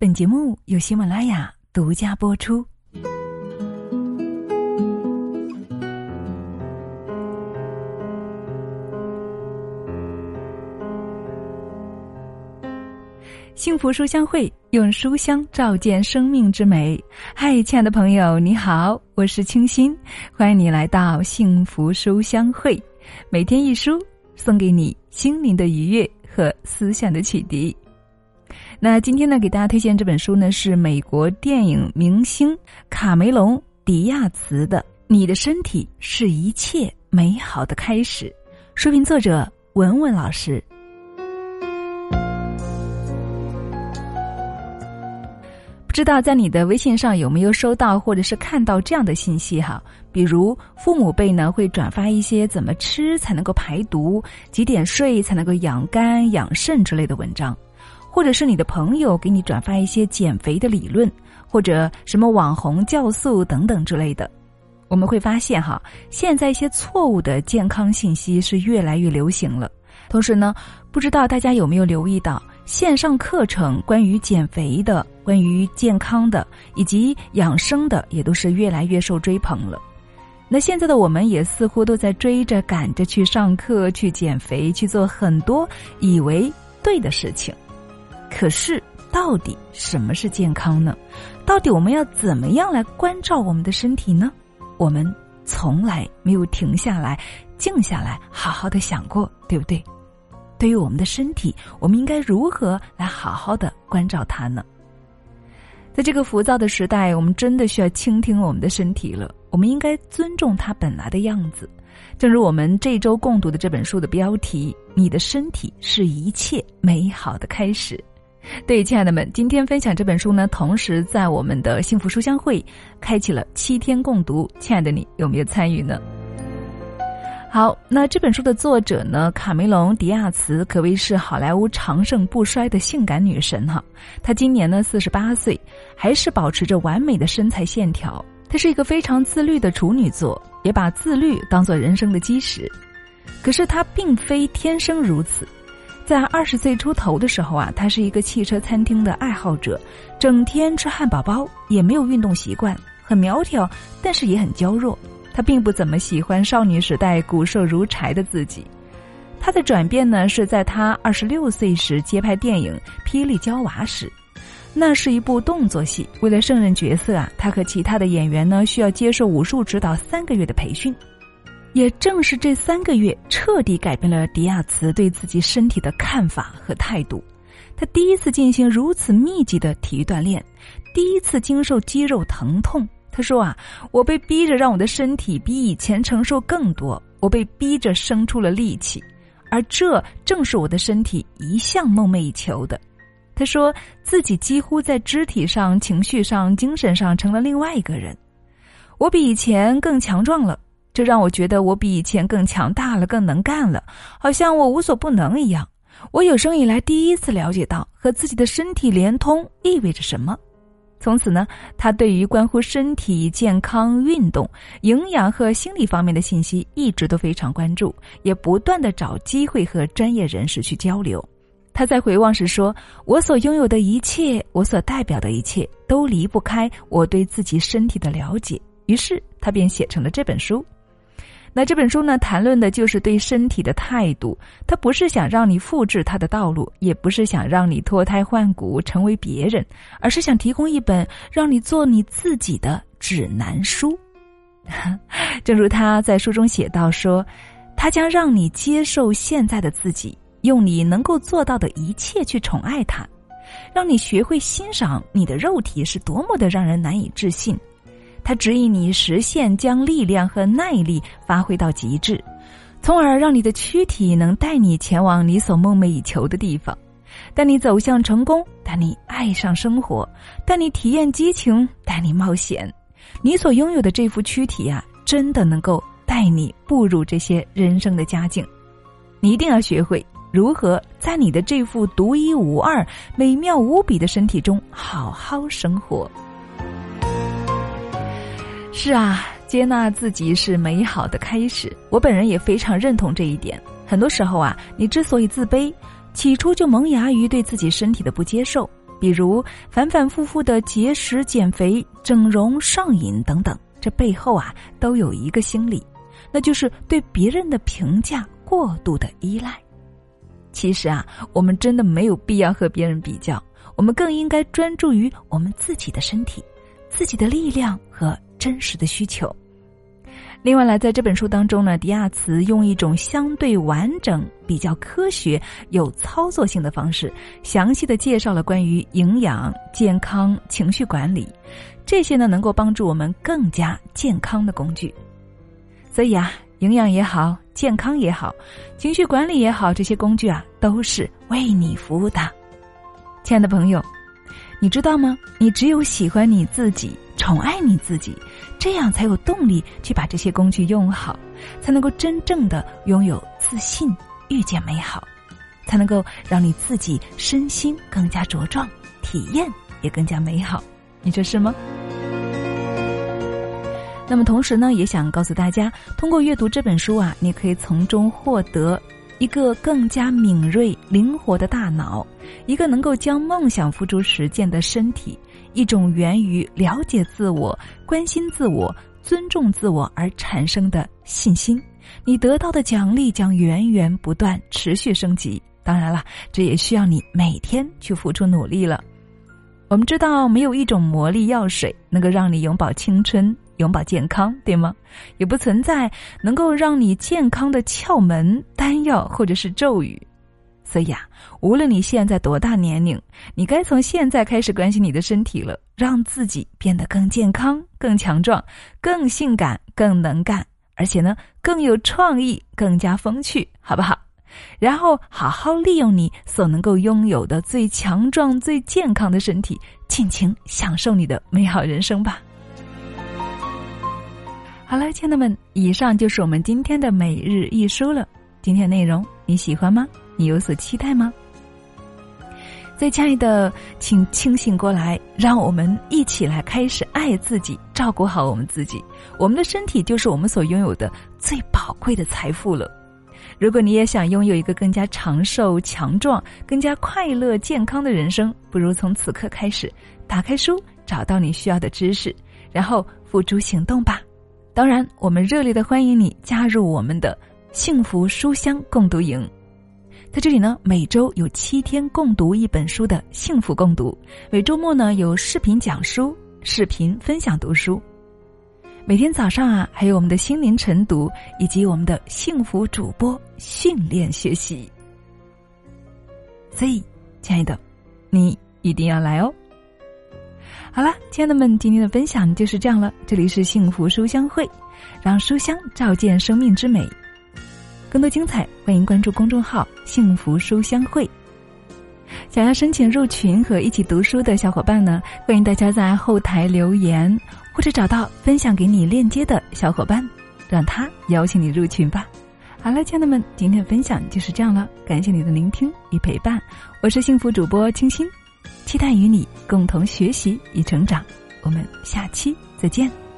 本节目由喜马拉雅独家播出。幸福书香会用书香照见生命之美。嗨，亲爱的朋友，你好，我是清新，欢迎你来到幸福书香会。每天一书，送给你心灵的愉悦和思想的启迪。那今天呢，给大家推荐这本书呢，是美国电影明星卡梅隆·迪亚茨的《你的身体是一切美好的开始》，书评作者文文老师。不知道在你的微信上有没有收到或者是看到这样的信息哈？比如父母辈呢会转发一些怎么吃才能够排毒、几点睡才能够养肝养肾之类的文章，或者是你的朋友给你转发一些减肥的理论，或者什么网红酵素等等之类的。我们会发现哈，现在一些错误的健康信息是越来越流行了。同时呢，不知道大家有没有留意到？线上课程关于减肥的、关于健康的以及养生的，也都是越来越受追捧了。那现在的我们也似乎都在追着赶着去上课、去减肥、去做很多以为对的事情。可是，到底什么是健康呢？到底我们要怎么样来关照我们的身体呢？我们从来没有停下来、静下来，好好的想过，对不对？对于我们的身体，我们应该如何来好好的关照它呢？在这个浮躁的时代，我们真的需要倾听我们的身体了。我们应该尊重它本来的样子。正如我们这周共读的这本书的标题：“你的身体是一切美好的开始。”对，亲爱的们，今天分享这本书呢，同时在我们的幸福书香会开启了七天共读。亲爱的你，有没有参与呢？好，那这本书的作者呢？卡梅隆·迪亚茨可谓是好莱坞长盛不衰的性感女神哈。她今年呢四十八岁，还是保持着完美的身材线条。她是一个非常自律的处女座，也把自律当做人生的基石。可是她并非天生如此，在二十岁出头的时候啊，她是一个汽车餐厅的爱好者，整天吃汉堡包，也没有运动习惯，很苗条，但是也很娇弱。他并不怎么喜欢少女时代骨瘦如柴的自己，他的转变呢是在他二十六岁时接拍电影《霹雳娇娃》时，那是一部动作戏。为了胜任角色啊，他和其他的演员呢需要接受武术指导三个月的培训。也正是这三个月，彻底改变了迪亚茨对自己身体的看法和态度。他第一次进行如此密集的体育锻炼，第一次经受肌肉疼痛。他说啊，我被逼着让我的身体比以前承受更多，我被逼着生出了力气，而这正是我的身体一向梦寐以求的。他说自己几乎在肢体上、情绪上、精神上成了另外一个人，我比以前更强壮了，这让我觉得我比以前更强大了、更能干了，好像我无所不能一样。我有生以来第一次了解到和自己的身体连通意味着什么。从此呢，他对于关乎身体健康、运动、营养和心理方面的信息一直都非常关注，也不断的找机会和专业人士去交流。他在回望时说：“我所拥有的一切，我所代表的一切，都离不开我对自己身体的了解。”于是他便写成了这本书。那这本书呢，谈论的就是对身体的态度。它不是想让你复制他的道路，也不是想让你脱胎换骨成为别人，而是想提供一本让你做你自己的指南书。正如他在书中写到说：“他将让你接受现在的自己，用你能够做到的一切去宠爱他，让你学会欣赏你的肉体是多么的让人难以置信。”它指引你实现将力量和耐力发挥到极致，从而让你的躯体能带你前往你所梦寐以求的地方，带你走向成功，带你爱上生活，带你体验激情，带你冒险。你所拥有的这副躯体啊，真的能够带你步入这些人生的佳境。你一定要学会如何在你的这副独一无二、美妙无比的身体中好好生活。是啊，接纳自己是美好的开始。我本人也非常认同这一点。很多时候啊，你之所以自卑，起初就萌芽于对自己身体的不接受。比如反反复复的节食、减肥、整容、上瘾等等，这背后啊都有一个心理，那就是对别人的评价过度的依赖。其实啊，我们真的没有必要和别人比较，我们更应该专注于我们自己的身体、自己的力量和真实的需求。另外，来在这本书当中呢，迪亚茨用一种相对完整、比较科学、有操作性的方式，详细的介绍了关于营养、健康、情绪管理这些呢，能够帮助我们更加健康的工具。所以啊，营养也好，健康也好，情绪管理也好，这些工具啊，都是为你服务的。亲爱的朋友，你知道吗？你只有喜欢你自己，宠爱你自己。这样才有动力去把这些工具用好，才能够真正的拥有自信，遇见美好，才能够让你自己身心更加茁壮，体验也更加美好。你说是吗？那么同时呢，也想告诉大家，通过阅读这本书啊，你可以从中获得一个更加敏锐、灵活的大脑，一个能够将梦想付诸实践的身体。一种源于了解自我、关心自我、尊重自我而产生的信心，你得到的奖励将源源不断、持续升级。当然了，这也需要你每天去付出努力了。我们知道，没有一种魔力药水能够让你永葆青春、永葆健康，对吗？也不存在能够让你健康的窍门、丹药或者是咒语。所以啊，无论你现在多大年龄，你该从现在开始关心你的身体了，让自己变得更健康、更强壮、更性感、更能干，而且呢更有创意、更加风趣，好不好？然后好好利用你所能够拥有的最强壮、最健康的身体，尽情享受你的美好人生吧。好了，亲爱的们，以上就是我们今天的每日一书了。今天内容你喜欢吗？你有所期待吗？最亲爱的，请清醒过来，让我们一起来开始爱自己，照顾好我们自己。我们的身体就是我们所拥有的最宝贵的财富了。如果你也想拥有一个更加长寿、强壮、更加快乐、健康的人生，不如从此刻开始，打开书，找到你需要的知识，然后付诸行动吧。当然，我们热烈的欢迎你加入我们的幸福书香共读营。在这里呢，每周有七天共读一本书的幸福共读，每周末呢有视频讲书、视频分享读书。每天早上啊，还有我们的心灵晨读以及我们的幸福主播训练学习。所以，亲爱的，你一定要来哦。好了，亲爱的们，今天的分享就是这样了。这里是幸福书香会，让书香照见生命之美。更多精彩，欢迎关注公众号“幸福书香会”。想要申请入群和一起读书的小伙伴呢，欢迎大家在后台留言，或者找到分享给你链接的小伙伴，让他邀请你入群吧。好了，亲爱的们，今天的分享就是这样了，感谢你的聆听与陪伴，我是幸福主播清新，期待与你共同学习与成长。我们下期再见。